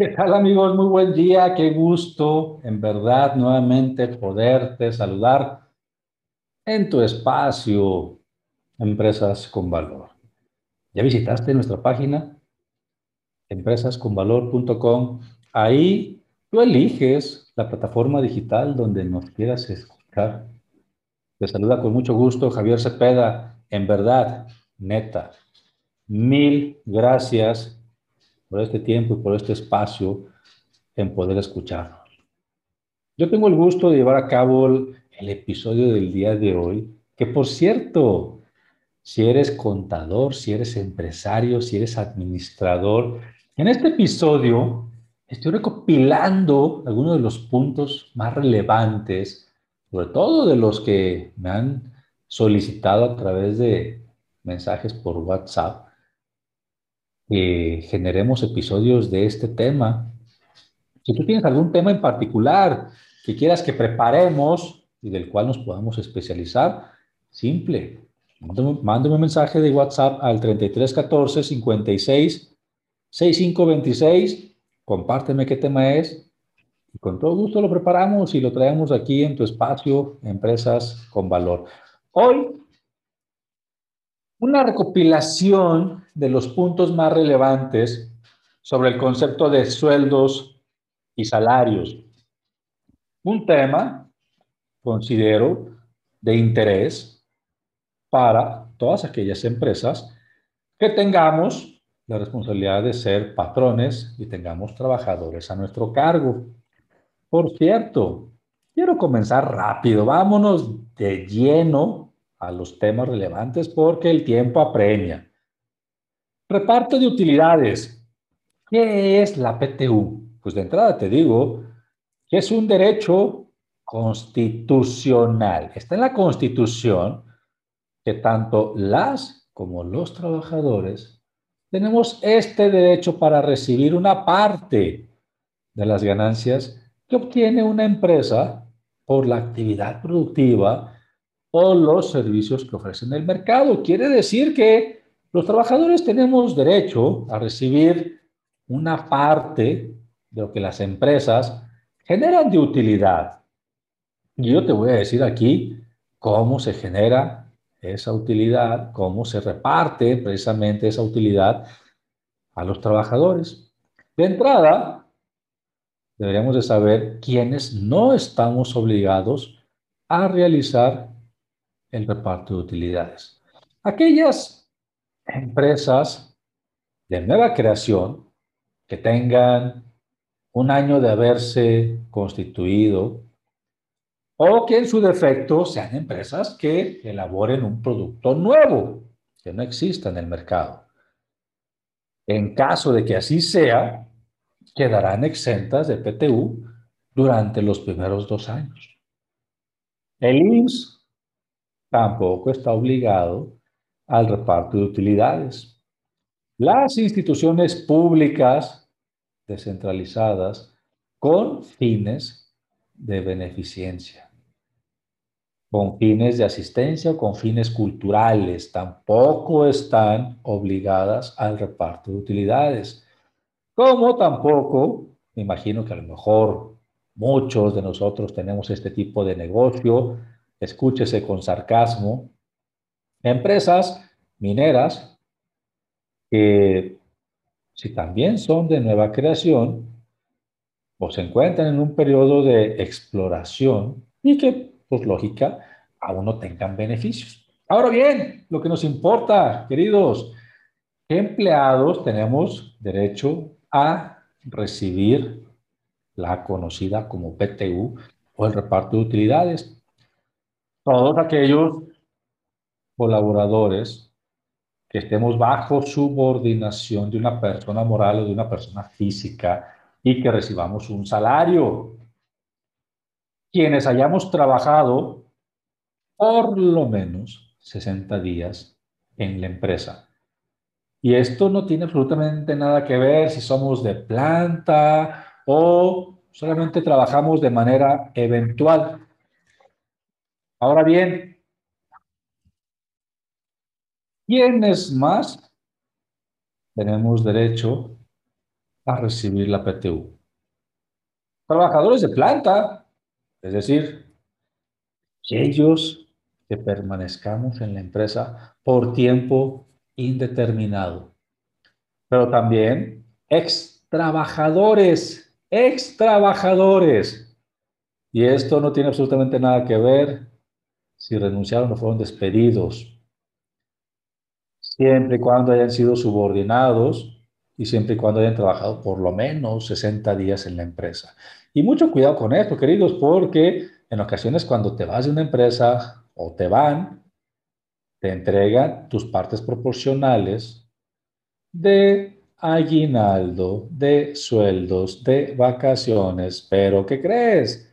¿Qué tal amigos? Muy buen día, qué gusto en verdad nuevamente poderte saludar en tu espacio Empresas con Valor. ¿Ya visitaste nuestra página? Empresasconvalor.com. Ahí tú eliges la plataforma digital donde nos quieras escuchar. Te saluda con mucho gusto Javier Cepeda. En verdad, neta, mil gracias por este tiempo y por este espacio en poder escucharnos. Yo tengo el gusto de llevar a cabo el, el episodio del día de hoy, que por cierto, si eres contador, si eres empresario, si eres administrador, en este episodio estoy recopilando algunos de los puntos más relevantes, sobre todo de los que me han solicitado a través de mensajes por WhatsApp, que generemos episodios de este tema. Si tú tienes algún tema en particular que quieras que preparemos y del cual nos podamos especializar, simple. Mándame, un mensaje de WhatsApp al 3314 56 6526. Compárteme qué tema es. Y con todo gusto lo preparamos y lo traemos aquí en tu espacio, Empresas con Valor. Hoy una recopilación de los puntos más relevantes sobre el concepto de sueldos y salarios. Un tema, considero, de interés para todas aquellas empresas que tengamos la responsabilidad de ser patrones y tengamos trabajadores a nuestro cargo. Por cierto, quiero comenzar rápido, vámonos de lleno a los temas relevantes porque el tiempo apremia. Reparto de utilidades. ¿Qué es la PTU? Pues de entrada te digo que es un derecho constitucional. Está en la Constitución que tanto las como los trabajadores tenemos este derecho para recibir una parte de las ganancias que obtiene una empresa por la actividad productiva o los servicios que ofrecen el mercado. Quiere decir que los trabajadores tenemos derecho a recibir una parte de lo que las empresas generan de utilidad. Y yo te voy a decir aquí cómo se genera esa utilidad, cómo se reparte precisamente esa utilidad a los trabajadores. De entrada, deberíamos de saber quiénes no estamos obligados a realizar el reparto de utilidades. Aquellas empresas de nueva creación que tengan un año de haberse constituido o que en su defecto sean empresas que elaboren un producto nuevo que no exista en el mercado. En caso de que así sea, quedarán exentas de PTU durante los primeros dos años. El IMSS tampoco está obligado al reparto de utilidades. Las instituciones públicas descentralizadas con fines de beneficencia, con fines de asistencia o con fines culturales, tampoco están obligadas al reparto de utilidades. Como tampoco, me imagino que a lo mejor muchos de nosotros tenemos este tipo de negocio, escúchese con sarcasmo, empresas mineras que si también son de nueva creación o se encuentran en un periodo de exploración y que, por lógica, aún no tengan beneficios. Ahora bien, lo que nos importa, queridos, ¿qué empleados tenemos derecho a recibir la conocida como PTU o el reparto de utilidades? Todos aquellos colaboradores que estemos bajo subordinación de una persona moral o de una persona física y que recibamos un salario. Quienes hayamos trabajado por lo menos 60 días en la empresa. Y esto no tiene absolutamente nada que ver si somos de planta o solamente trabajamos de manera eventual. Ahora bien, ¿quiénes más tenemos derecho a recibir la PTU? Trabajadores de planta, es decir, ellos que permanezcamos en la empresa por tiempo indeterminado. Pero también ex trabajadores, ex trabajadores. Y esto no tiene absolutamente nada que ver si renunciaron o fueron despedidos. Siempre y cuando hayan sido subordinados y siempre y cuando hayan trabajado por lo menos 60 días en la empresa. Y mucho cuidado con esto, queridos, porque en ocasiones cuando te vas de una empresa o te van, te entregan tus partes proporcionales de aguinaldo, de sueldos, de vacaciones, pero ¿qué crees?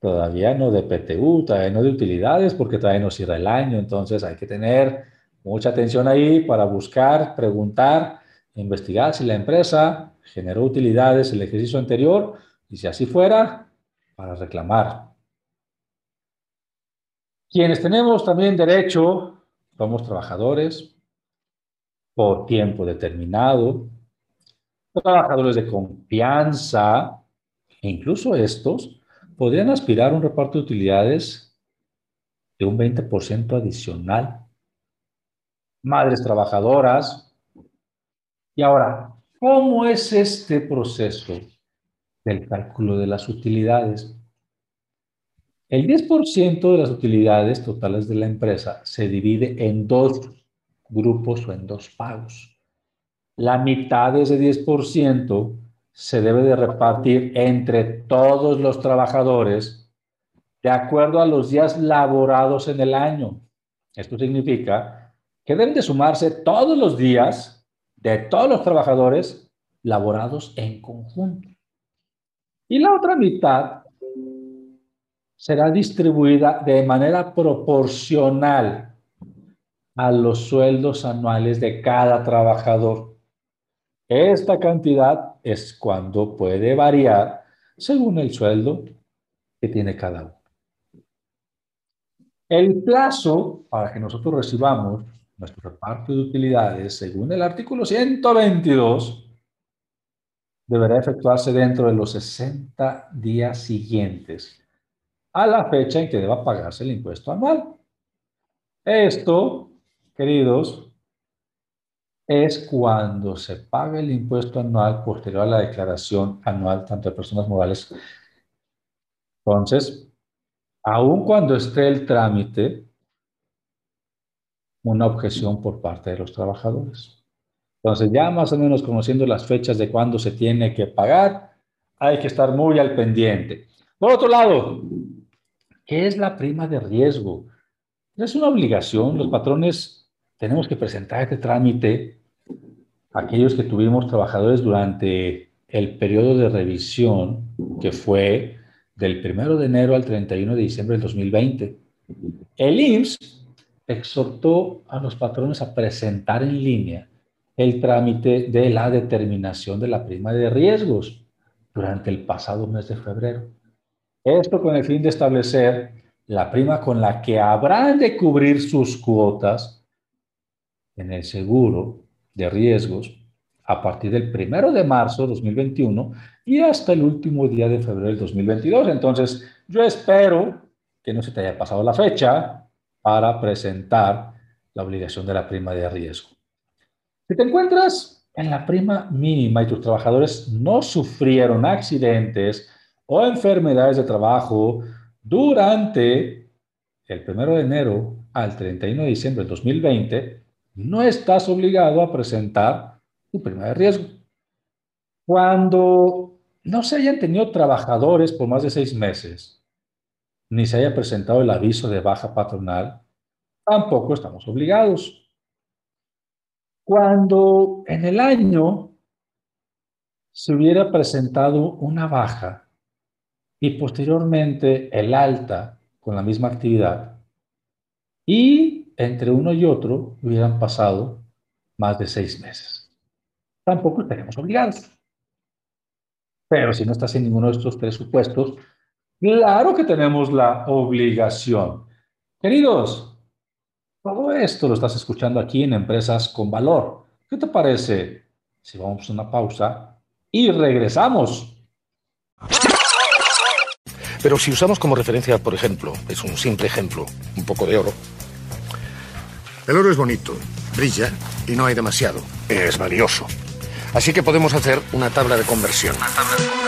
Todavía no de PTU, todavía no de utilidades, porque todavía no cierra el año, entonces hay que tener mucha atención ahí para buscar, preguntar, investigar si la empresa generó utilidades el ejercicio anterior y si así fuera, para reclamar. Quienes tenemos también derecho, somos trabajadores por tiempo determinado, trabajadores de confianza, e incluso estos podrían aspirar a un reparto de utilidades de un 20% adicional. Madres trabajadoras. Y ahora, ¿cómo es este proceso del cálculo de las utilidades? El 10% de las utilidades totales de la empresa se divide en dos grupos o en dos pagos. La mitad de ese 10% se debe de repartir entre todos los trabajadores de acuerdo a los días laborados en el año. Esto significa que deben de sumarse todos los días de todos los trabajadores laborados en conjunto. Y la otra mitad será distribuida de manera proporcional a los sueldos anuales de cada trabajador. Esta cantidad es cuando puede variar según el sueldo que tiene cada uno. El plazo para que nosotros recibamos nuestro reparto de utilidades, según el artículo 122, deberá efectuarse dentro de los 60 días siguientes a la fecha en que deba pagarse el impuesto anual. Esto, queridos, es cuando se paga el impuesto anual posterior a la declaración anual tanto de personas morales. Entonces, aun cuando esté el trámite, una objeción por parte de los trabajadores. Entonces, ya más o menos conociendo las fechas de cuándo se tiene que pagar, hay que estar muy al pendiente. Por otro lado, ¿Qué es la prima de riesgo? Es una obligación, los patrones tenemos que presentar este trámite aquellos que tuvimos trabajadores durante el periodo de revisión que fue del 1 de enero al 31 de diciembre del 2020. El IMSS exhortó a los patrones a presentar en línea el trámite de la determinación de la prima de riesgos durante el pasado mes de febrero. Esto con el fin de establecer la prima con la que habrán de cubrir sus cuotas en el seguro de riesgos a partir del primero de marzo de 2021 y hasta el último día de febrero del 2022. Entonces, yo espero que no se te haya pasado la fecha para presentar la obligación de la prima de riesgo. Si te encuentras en la prima mínima y tus trabajadores no sufrieron accidentes o enfermedades de trabajo durante el 1 de enero al 31 de diciembre del 2020, no estás obligado a presentar tu prima de riesgo. Cuando no se hayan tenido trabajadores por más de seis meses, ni se haya presentado el aviso de baja patronal, tampoco estamos obligados. Cuando en el año se hubiera presentado una baja y posteriormente el alta con la misma actividad y entre uno y otro hubieran pasado más de seis meses. Tampoco estaríamos obligados. Pero si no estás en ninguno de estos tres supuestos, claro que tenemos la obligación. Queridos, todo esto lo estás escuchando aquí en Empresas con Valor. ¿Qué te parece si vamos a una pausa y regresamos? Pero si usamos como referencia, por ejemplo, es un simple ejemplo, un poco de oro. El oro es bonito, brilla y no hay demasiado. Es valioso. Así que podemos hacer una tabla de conversión. Una tabla de conversión.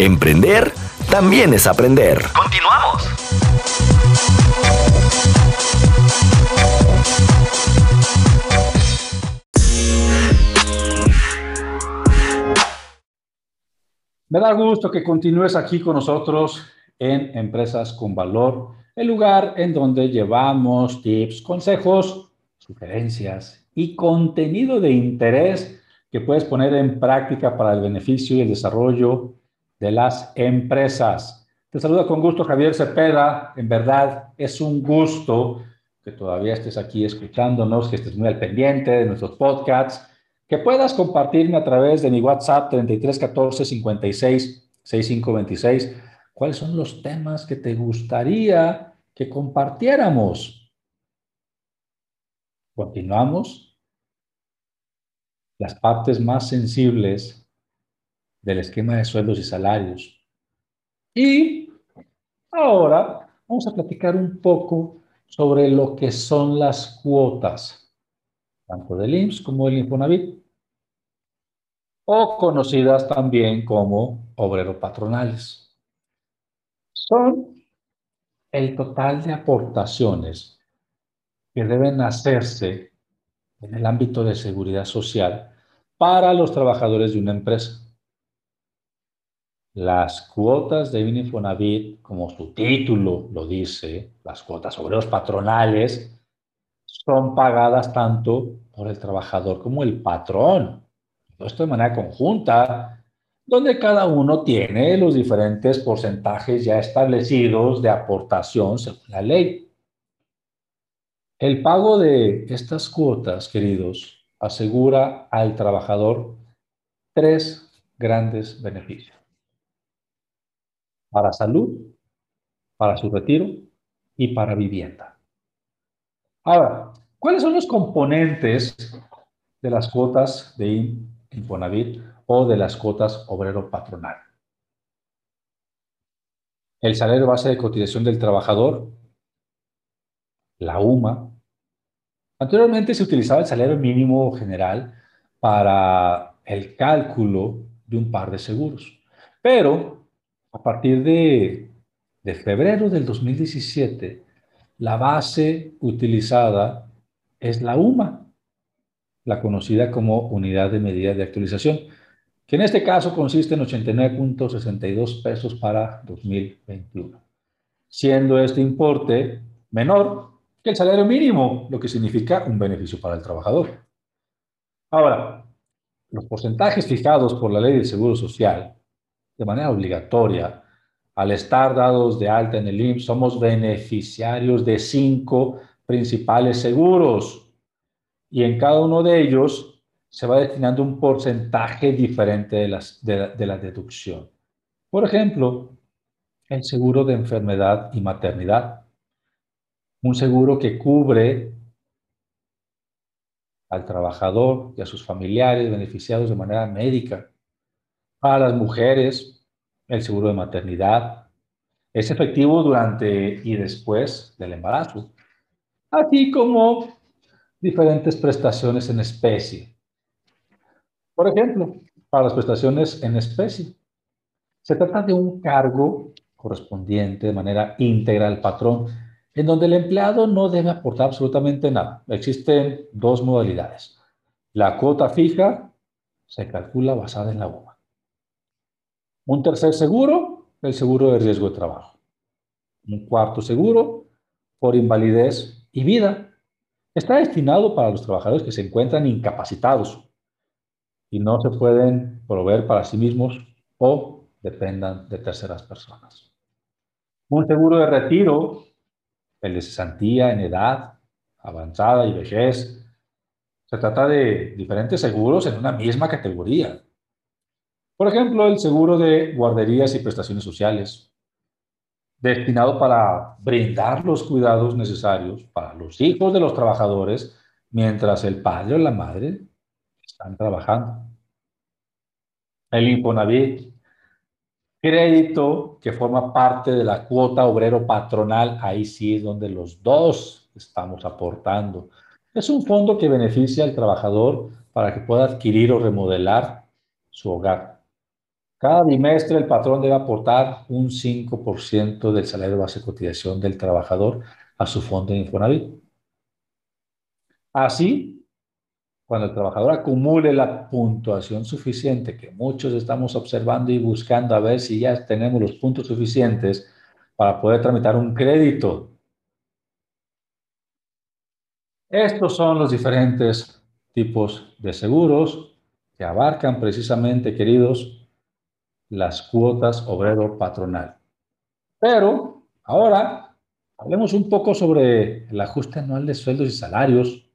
Emprender también es aprender. Continuamos. Me da gusto que continúes aquí con nosotros en Empresas con Valor, el lugar en donde llevamos tips, consejos, sugerencias y contenido de interés que puedes poner en práctica para el beneficio y el desarrollo de las empresas. Te saluda con gusto Javier Cepeda. En verdad es un gusto que todavía estés aquí escuchándonos, que estés muy al pendiente de nuestros podcasts, que puedas compartirme a través de mi WhatsApp 3314 56 6526 cuáles son los temas que te gustaría que compartiéramos. Continuamos. Las partes más sensibles del esquema de sueldos y salarios. Y ahora vamos a platicar un poco sobre lo que son las cuotas, tanto del IMSS como del Infonavit, o conocidas también como obrero patronales. Son el total de aportaciones que deben hacerse en el ámbito de seguridad social para los trabajadores de una empresa. Las cuotas de Infonavit, como su título lo dice, las cuotas obreros patronales, son pagadas tanto por el trabajador como el patrón. Esto de manera conjunta, donde cada uno tiene los diferentes porcentajes ya establecidos de aportación según la ley. El pago de estas cuotas, queridos, asegura al trabajador tres grandes beneficios para salud, para su retiro y para vivienda. Ahora, ¿cuáles son los componentes de las cuotas de Infonavit o de las cuotas obrero patronal? El salario base de cotización del trabajador, la UMA. Anteriormente se utilizaba el salario mínimo general para el cálculo de un par de seguros, pero a partir de, febrero del 2017, la base utilizada es la UMA, la conocida como Unidad de Medida de Actualización, que en este caso consiste en 89.62 pesos para 2021, siendo este importe menor que el salario mínimo, lo que significa un beneficio para el trabajador. Ahora, los porcentajes fijados por la Ley del Seguro Social de manera obligatoria, al estar dados de alta en el IMSS, somos beneficiarios de cinco principales seguros. Y en cada uno de ellos se va destinando un porcentaje diferente de, las, de la deducción. Por ejemplo, el seguro de enfermedad y maternidad. Un seguro que cubre al trabajador y a sus familiares beneficiados de manera médica. Para las mujeres, el seguro de maternidad es efectivo durante y después del embarazo, así como diferentes prestaciones en especie. Por ejemplo, para las prestaciones en especie, se trata de un cargo correspondiente de manera íntegra al patrón, en donde el empleado no debe aportar absolutamente nada. Existen dos modalidades. La cuota fija se calcula basada en la UMA. Un tercer seguro, el seguro de riesgo de trabajo. Un cuarto seguro por invalidez y vida. Está destinado para los trabajadores que se encuentran incapacitados y no se pueden proveer para sí mismos o dependan de terceras personas. Un seguro de retiro, el de cesantía en edad avanzada y vejez. Se trata de diferentes seguros en una misma categoría. Por ejemplo, el seguro de guarderías y prestaciones sociales, destinado para brindar los cuidados necesarios para los hijos de los trabajadores mientras el padre o la madre están trabajando. El Infonavit, crédito que forma parte de la cuota obrero patronal, ahí sí es donde los dos estamos aportando. Es un fondo que beneficia al trabajador para que pueda adquirir o remodelar su hogar. Cada bimestre el patrón debe aportar un 5% del salario base de cotización del trabajador a su fondo de Infonavit. Así, cuando el trabajador acumule la puntuación suficiente, que muchos estamos observando y buscando a ver si ya tenemos los puntos suficientes para poder tramitar un crédito. Estos son los diferentes tipos de seguros que abarcan precisamente, queridos, las cuotas obrero patronal. Pero ahora hablemos un poco sobre el ajuste anual de sueldos y salarios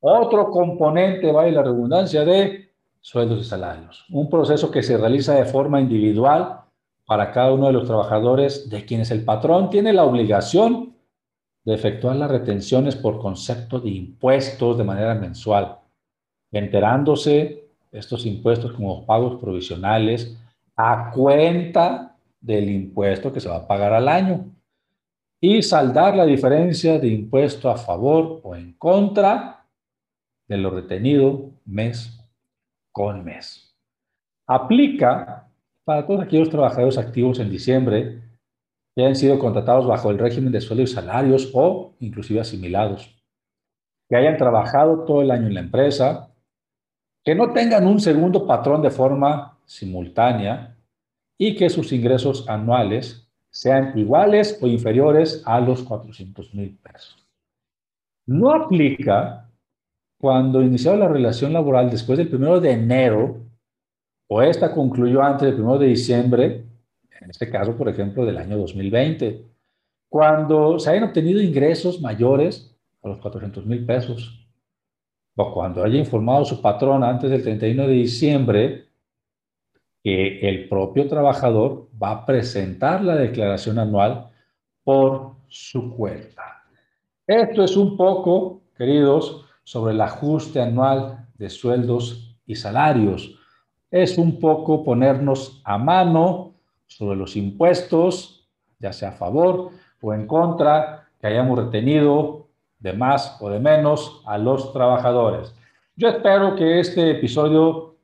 otro componente, va la redundancia, de sueldos y salarios. Un proceso que se realiza de forma individual para cada uno de los trabajadores de quienes el patrón tiene la obligación de efectuar las retenciones por concepto de impuestos de manera mensual, enterándose estos impuestos como pagos provisionales a cuenta del impuesto que se va a pagar al año y saldar la diferencia de impuesto a favor o en contra de lo retenido mes con mes. Aplica para todos aquellos trabajadores activos en diciembre que hayan sido contratados bajo el régimen de sueldos y salarios o inclusive asimilados, que hayan trabajado todo el año en la empresa, que no tengan un segundo patrón de forma simultánea y que sus ingresos anuales sean iguales o inferiores a los 400 mil pesos. No aplica cuando inició la relación laboral después del primero de enero, o esta concluyó antes del primero de diciembre, en este caso, por ejemplo, del año 2020, cuando se hayan obtenido ingresos mayores a los 400 mil pesos, o cuando haya informado su patrón antes del 31 de diciembre que el propio trabajador va a presentar la declaración anual por su cuenta. Esto es un poco, queridos, sobre el ajuste anual de sueldos y salarios. Es un poco ponernos a mano sobre los impuestos, ya sea a favor o en contra, que hayamos retenido de más o de menos a los trabajadores. Yo espero que este episodio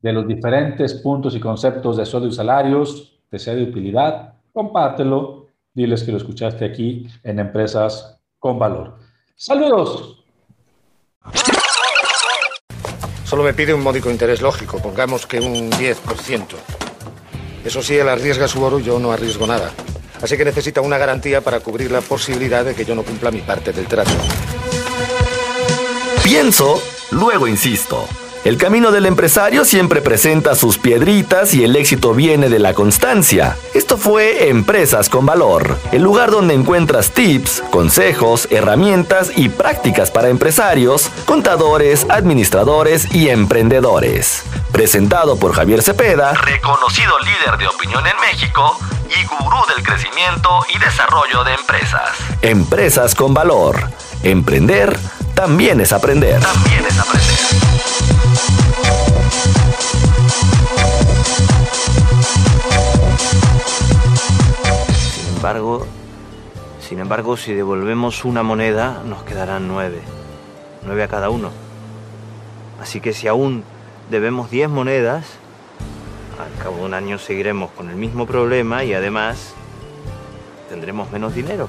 de los diferentes puntos y conceptos de sueldos y salarios te sea de utilidad. Compártelo, diles que lo escuchaste aquí en Empresas con Valor. Saludos. Solo me pide un módico interés lógico, pongamos que un 10%. Eso sí, él arriesga su oro, yo no arriesgo nada. Así que necesita una garantía para cubrir la posibilidad de que yo no cumpla mi parte del trato. Pienso, luego insisto. El camino del empresario siempre presenta sus piedritas y el éxito viene de la constancia. Esto fue Empresas con Valor, el lugar donde encuentras tips, consejos, herramientas y prácticas para empresarios, contadores, administradores y emprendedores. Presentado por Javier Cepeda, reconocido líder de opinión en México y gurú y desarrollo de empresas. Empresas con Valor. Emprender también es aprender. También es aprender. embargo, sin embargo, si devolvemos una moneda, nos quedarán nueve. Nueve a cada uno. Así que si aún debemos diez monedas, al cabo de un año seguiremos con el mismo problema y además tendremos menos dinero.